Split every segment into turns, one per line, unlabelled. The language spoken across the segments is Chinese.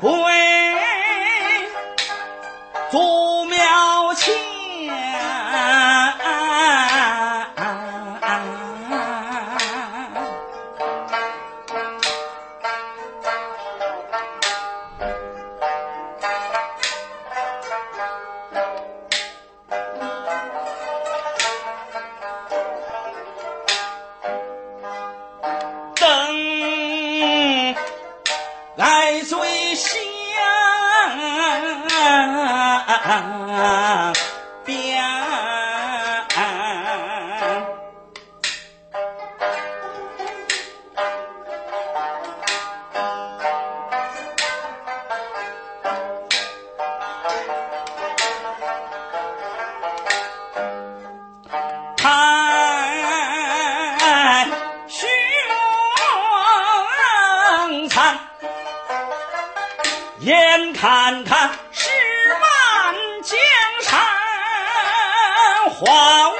Who 看十万江山化为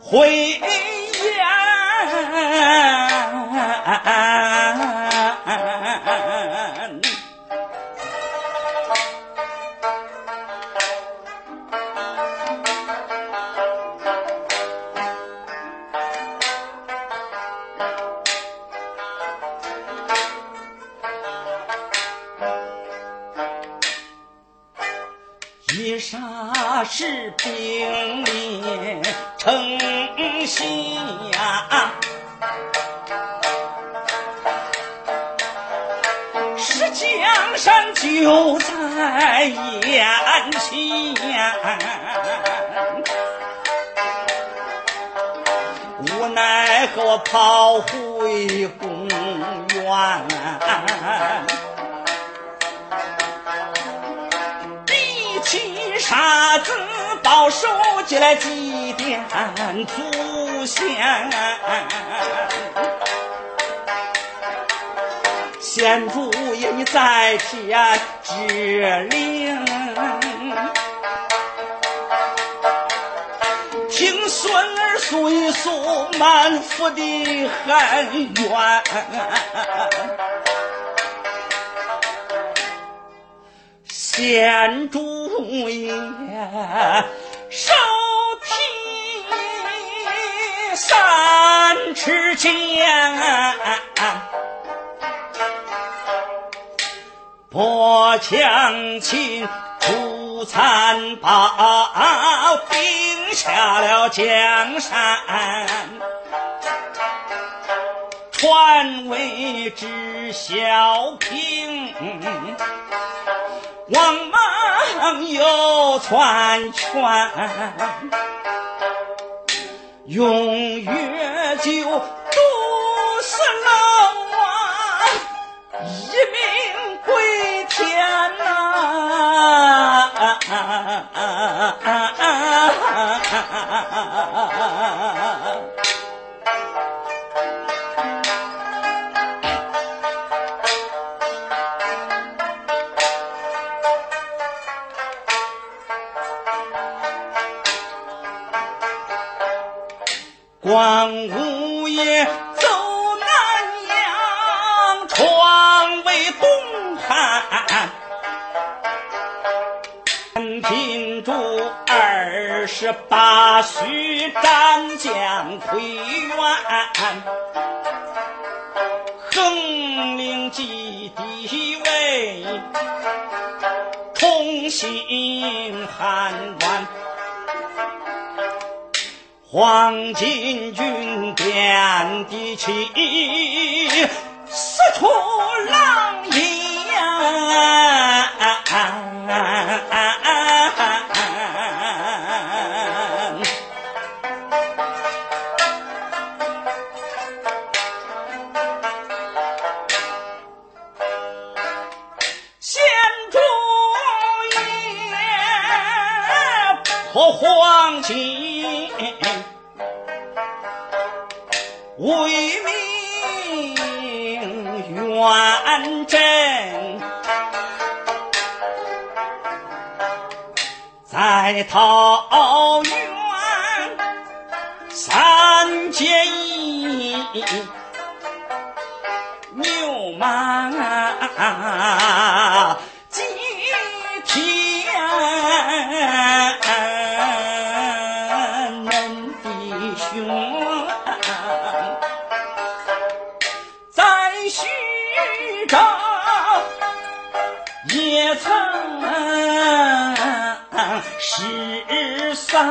灰烟是兵临城下，是江山就在眼前，无奈何跑回公园。沙子到手，起来祭奠祖先。先祖爷你在天之灵，听孙儿诉一诉满腹的寒怨。先祖。手提。三尺剑，破强秦，除残暴，定下了江山，传位知孝平，王莽又篡权。用月酒毒死老王，一命归天呐！王五爷走南阳，创为东汉。陈平主二十八岁斩将回元，横领基地位，同心汉官。黄巾军遍地起，四处狼烟。在桃园三结义，牛马几天，恁弟兄。三，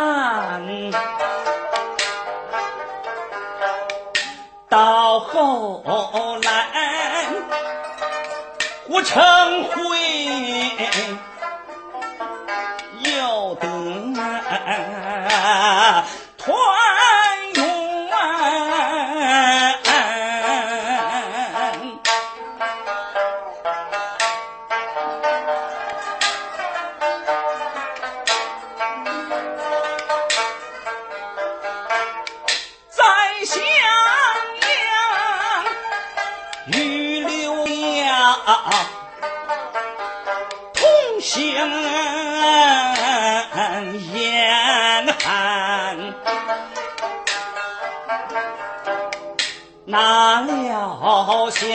要想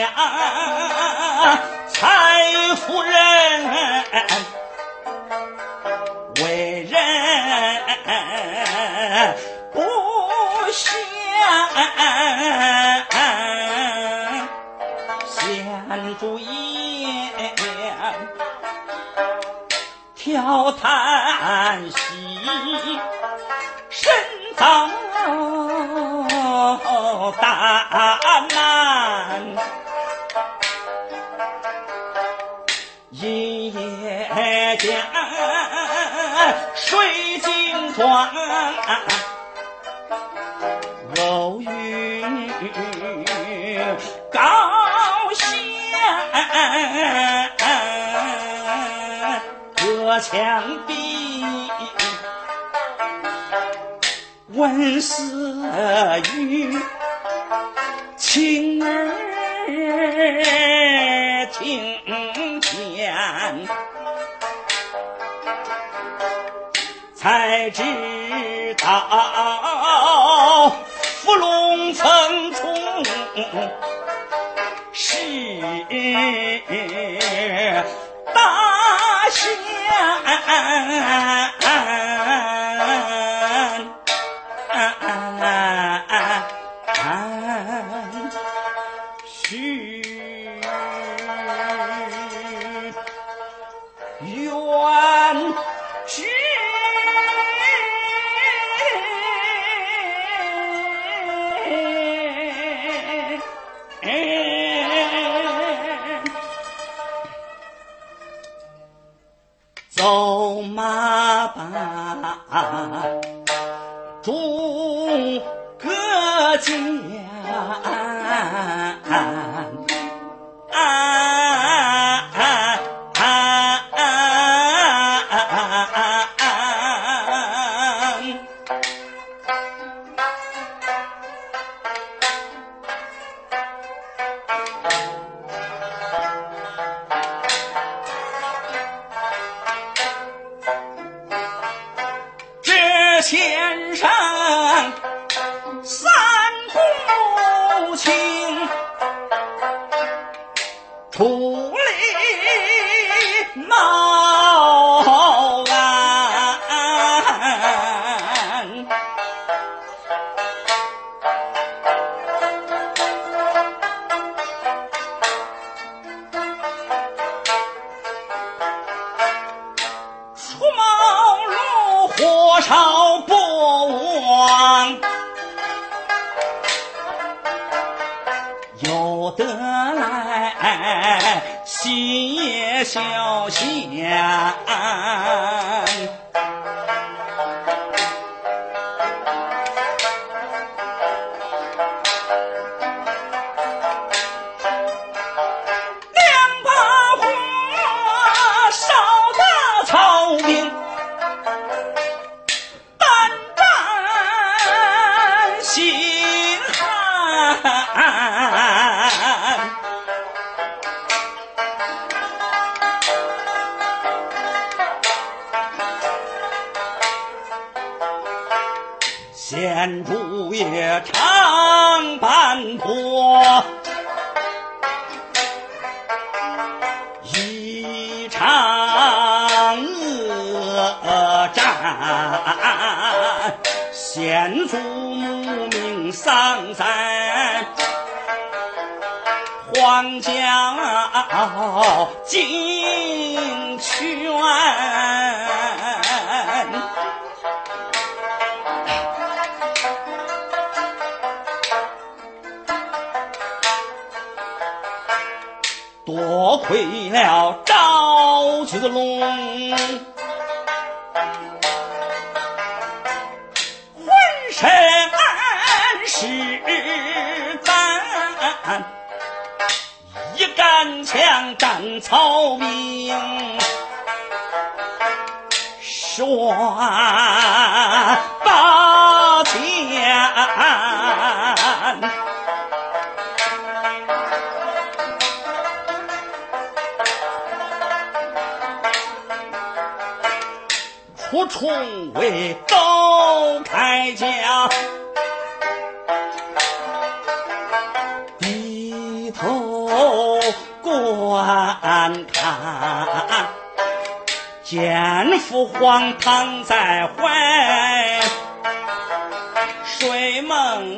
蔡夫人为人不贤，贤主言挑叹息，身遭大一夜间睡精光，偶遇高仙，隔墙壁闻私语。亲儿听见。才知道伏龙凤冲是大仙。多亏了赵子龙，浑身是胆，一杆枪战曹兵，说重围都开家，低头观看，见父皇躺在怀，睡梦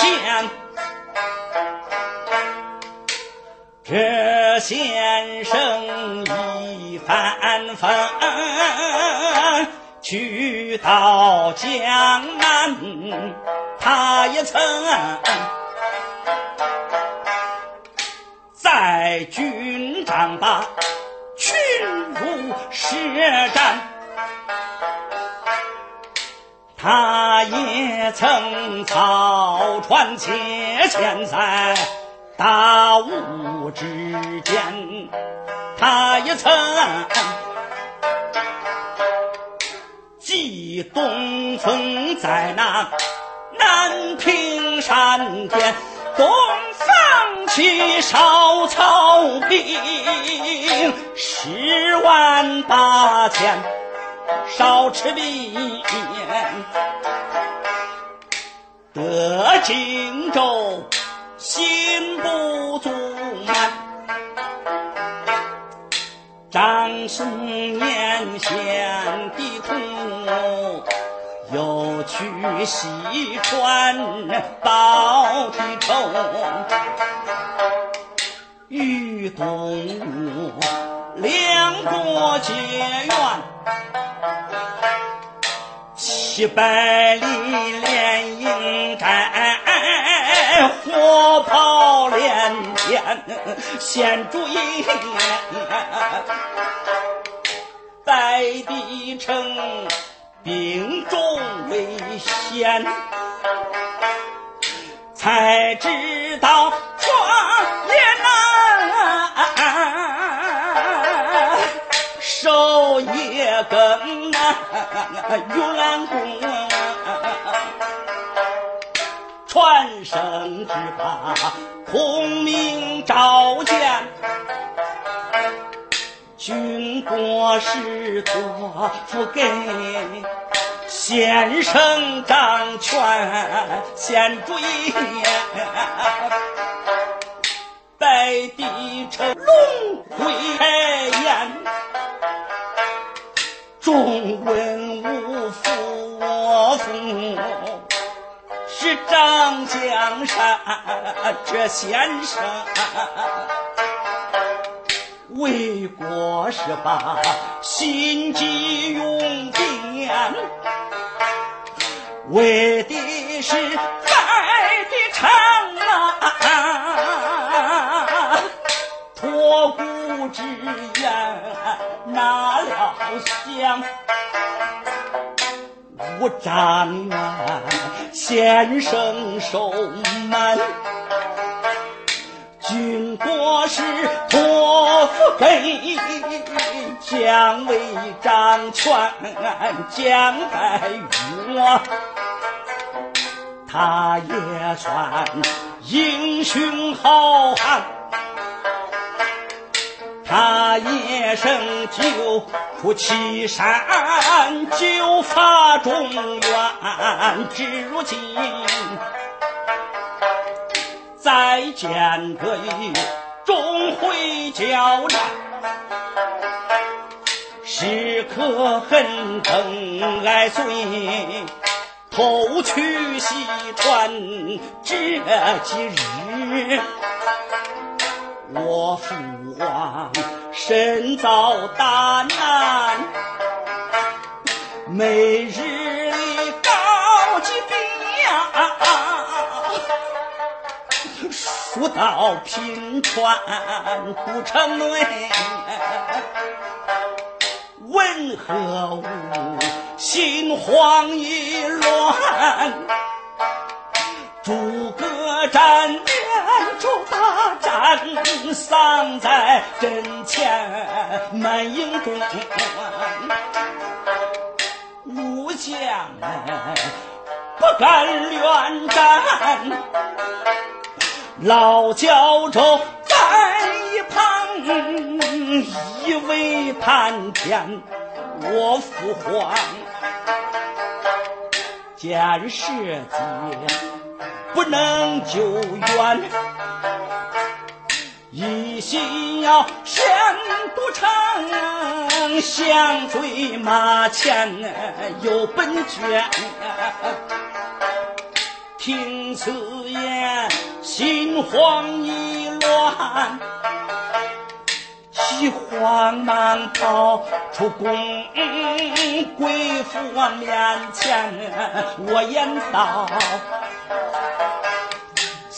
见，这先生一番风，去到江南，他也曾在军帐把。曾草船切遣在大雾之间，他也曾祭东风在那南屏山巅。东方起烧草兵十万八千，烧吃力，得荆州心不足满，张孙年献地图。又去西川报的仇，与东吴两国结怨，七百里连营战，火炮连天献主意，在地城。兵中危险，才知道创业业更难。远公传声只怕孔明召见。军国是托付给先生掌权，先主意，白帝城龙归燕，众文武服我父，是张江山这先生。为国是把心机用典，为的是在的城啊，托孤之冤纳了降。无张元先生守门，军国是托付给姜维、张全、蒋白玉我，他也算英雄好汉。他一生就出岐山，救发中原，至如今再见个一终会交战，时刻恨更爱罪，偷取西川这几日。我父王身遭大难，每日里高级兵，输到平川不成内，问何物？心慌意乱，诸战连州大战。丧在阵前满营中，武将们不敢乱战，老教授在一旁一味谈天，我父皇见时机不能救援。一心要先都城，想追马前有本卷。听此言，心慌意乱，急慌忙跑出宫，贵妇面前，我言道。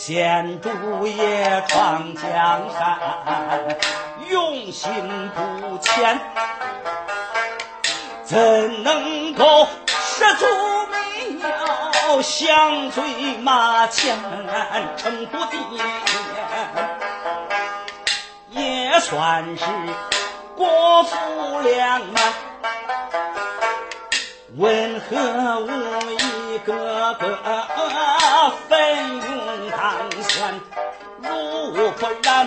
先主也闯江山，用心不浅，怎能够失足没有相追马前成不敌？也算是国富两难，为何无一个个奋勇？当先，如不然，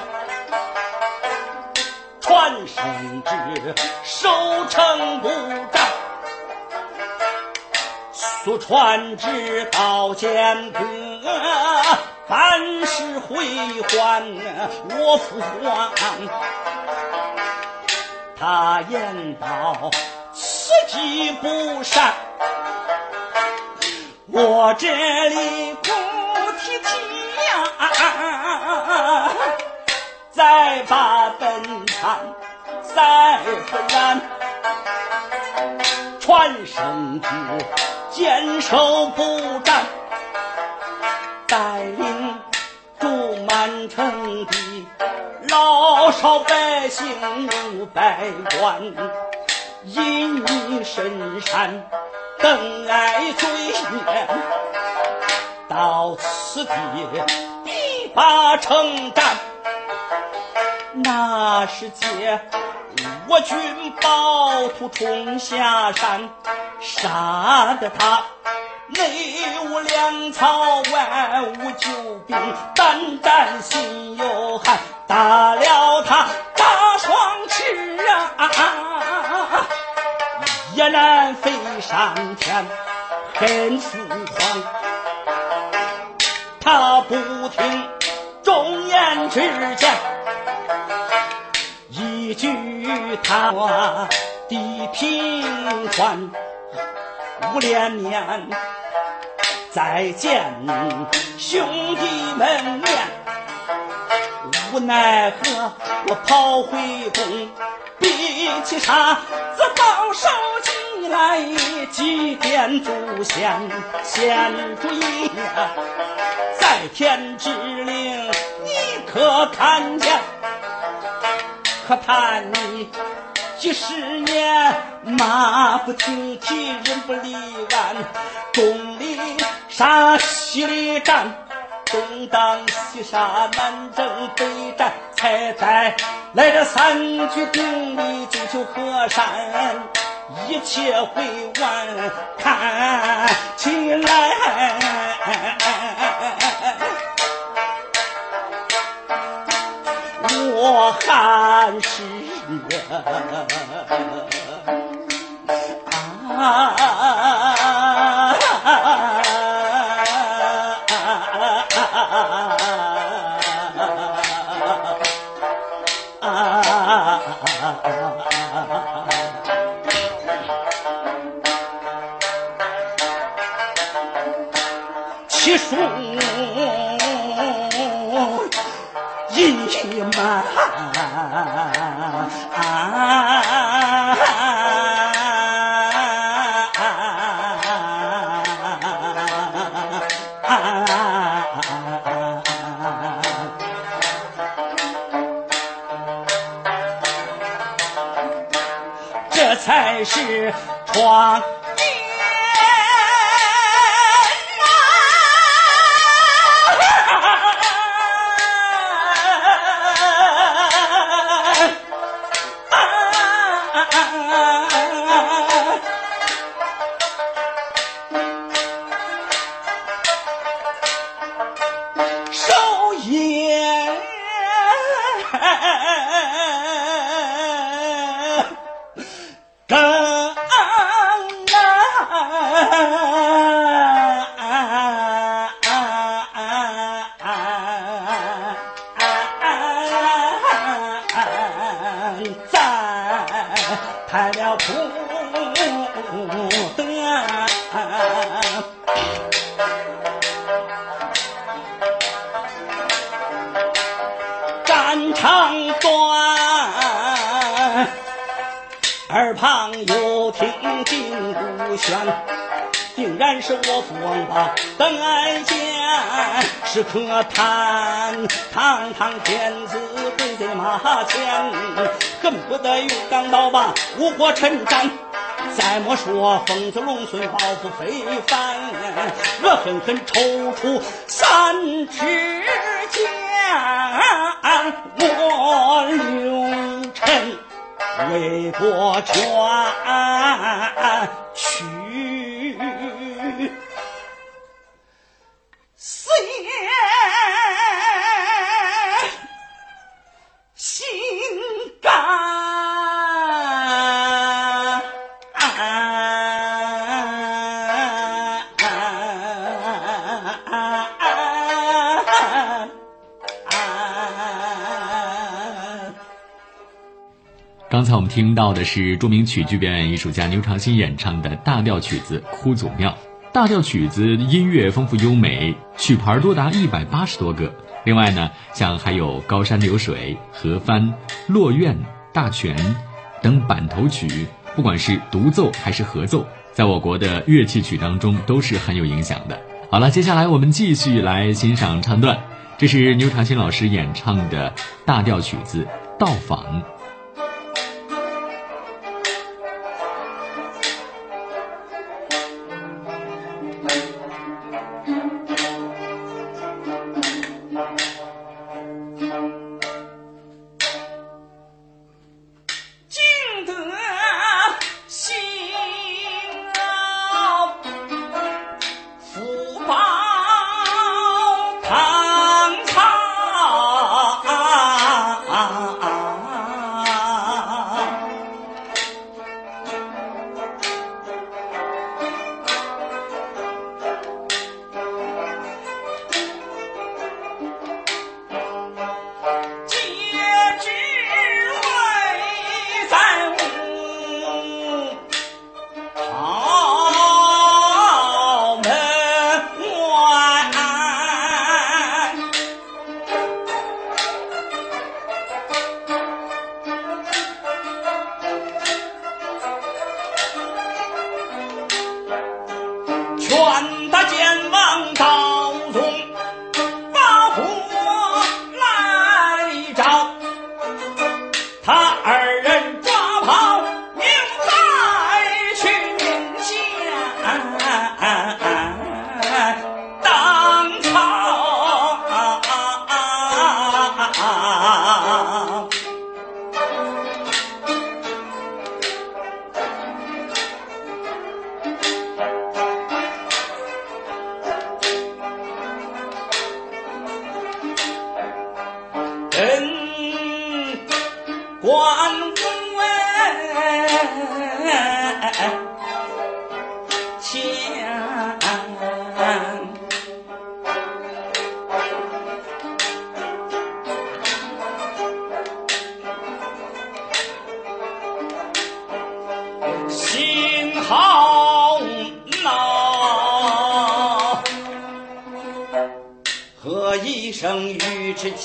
传圣旨，守城不战。速传旨到剑阁，办事回还我父皇。他言道：此计不善，我这里哭啼啼呀。再把本参，再不然，传圣旨，坚守不战，带领住满城的老少百姓五百万，引你深山登爱罪孽，到此地。把城战，那是借我军暴徒冲下山，杀得他内无粮草，外无救兵，胆战心又寒，打了他大双翅啊，也难飞上天，恨父皇，他不听。忠言之谏，一句谈话地平川，五连绵，再见兄弟们面，无奈何，我跑回宫，比起啥子保守起来祭奠祖先，先主意呀，在天之灵，你可看见？可叹你几十年马不停蹄，人不离鞍，东里杀西里战，东挡西杀南征北战，才在来这三句顶礼金秋河山，一切会完，看起来。我还是啊才是长短。耳旁又听金鼓喧。定然是我父王把邓爱见，是可叹堂堂天子跪在马前，恨不得用钢刀把吴国臣斩。再莫说疯子龙孙抱负非凡，恶狠狠抽出三尺剑，我刘臣为国捐去。
刚才我们听到的是著名曲剧表演艺术家牛长新演唱的大调曲子《哭祖庙》。大调曲子音乐丰富优美，曲牌多达一百八十多个。另外呢，像还有高山流水、河帆、落院、大全等板头曲，不管是独奏还是合奏，在我国的乐器曲当中都是很有影响的。好了，接下来我们继续来欣赏唱段，这是牛长新老师演唱的大调曲子《到访》。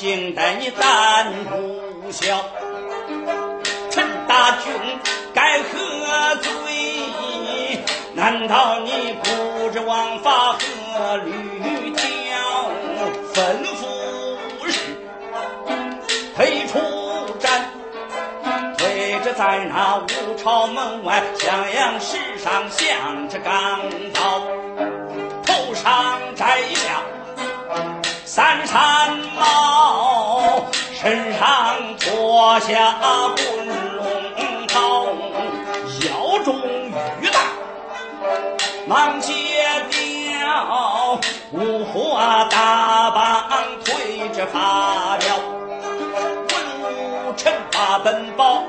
尉迟敬代，你胆不小。陈大军该何罪？难道你不知王法和律条？吩咐是退出战。退着在那五朝门外，襄阳石上向着钢刀，头上摘下三山，身上脱下滚龙袍，腰中玉带忙解掉，五花大绑推着发表。臣法本报，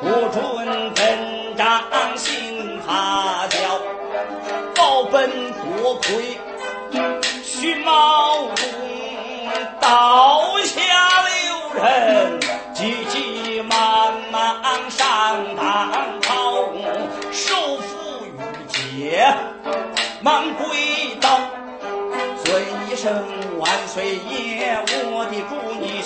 不准本章心发教，报本多亏徐茂公，刀下留人，急急忙忙上堂朝，首府御阶忙跪倒。尊一声万岁爷，我的主你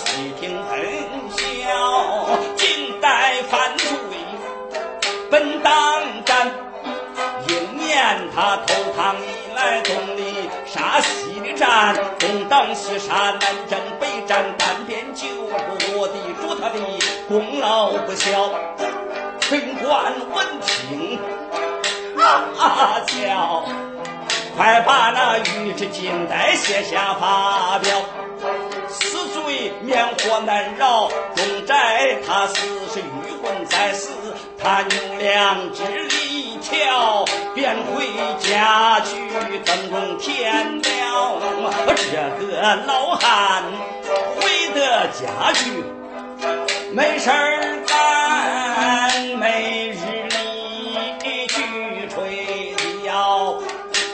他投唐以来，东里杀西的战，东挡西杀，南征北战，单边救国，我的主他的功劳不小。军官闻听啊啊叫。快把那尉迟敬带写下发表，死罪免活难饶，重宅他死是欲魂在死，他用良知一条，便回家去灯笼天了。这个老汉回得家去，没事儿干，没日里去吹调。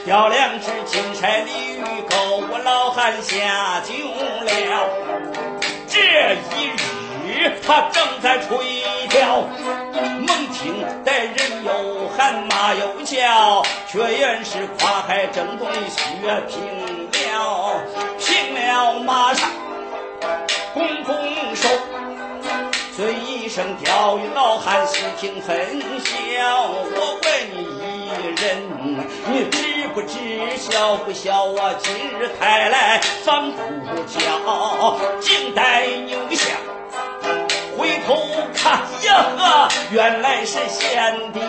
调两只金鳃鲤鱼钩，我老汉下酒了。这一日他正在吹调，猛听得人又喊马又叫，却原是跨海争东的薛平了。平了马上拱拱手，尊一声钓鱼老汉细听分晓。我问你一人，你知？不知晓不晓啊！今日抬来反不叫，静待牛下。回头看呀呵，原来是贤弟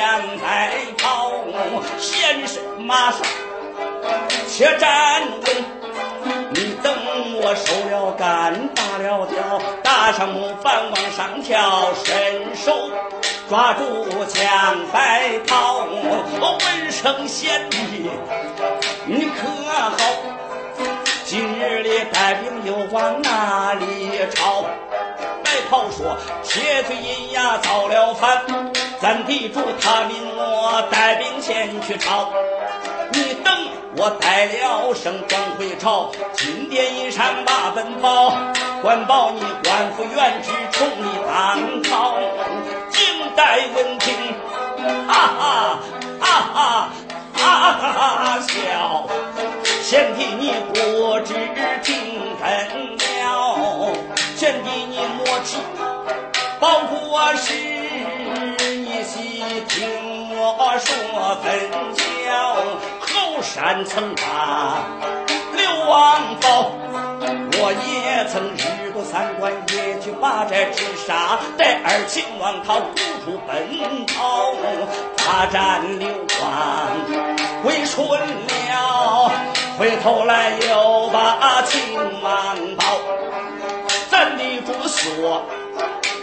将在跑，先生马上且站稳。你等我收了杆，打了吊，搭上木板往上跳，伸手抓住枪白袍。闻声贤弟，你可好？今日里带兵又往哪里抄？白袍说：铁嘴银牙造了反，咱地主他命我带兵前去抄。你等我带了声转回朝，金殿一上把本报，官报你官复原职，重你当朝。静待闻听，哈哈哈哈哈哈笑。贤弟你不知听分贤弟你莫急，报国事你细听我说分晓。后山曾把刘王报，我也曾日过三关，也去把这直杀。待二秦王他无处奔逃，大战刘王归顺了，回头来又把秦王报。咱的主说，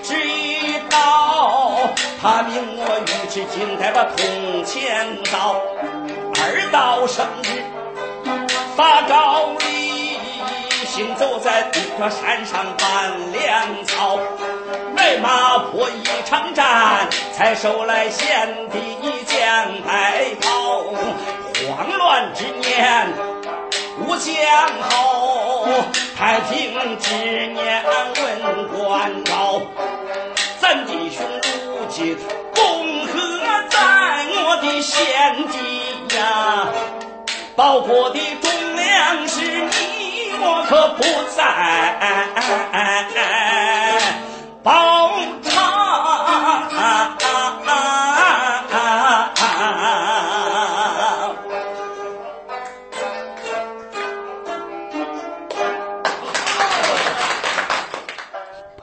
只一刀，他命我尉迟敬代把铜钱刀。二刀生日发诏礼，行走在这山上半粮草，来马坡一场战，才收来贤弟将白袍。慌乱之年无将好，太平之年闻官高。咱弟兄如今共和在我的贤弟呀，报国的忠良是你我可不在报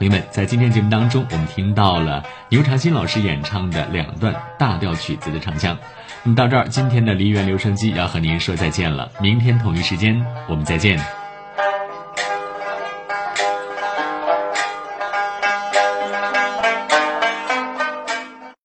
朋友们，在今天节目当中，我们听到了牛长新老师演唱的两段大调曲子的唱腔。那么到这儿，今天的梨园留声机要和您说再见了。明天同一时间，我们再见。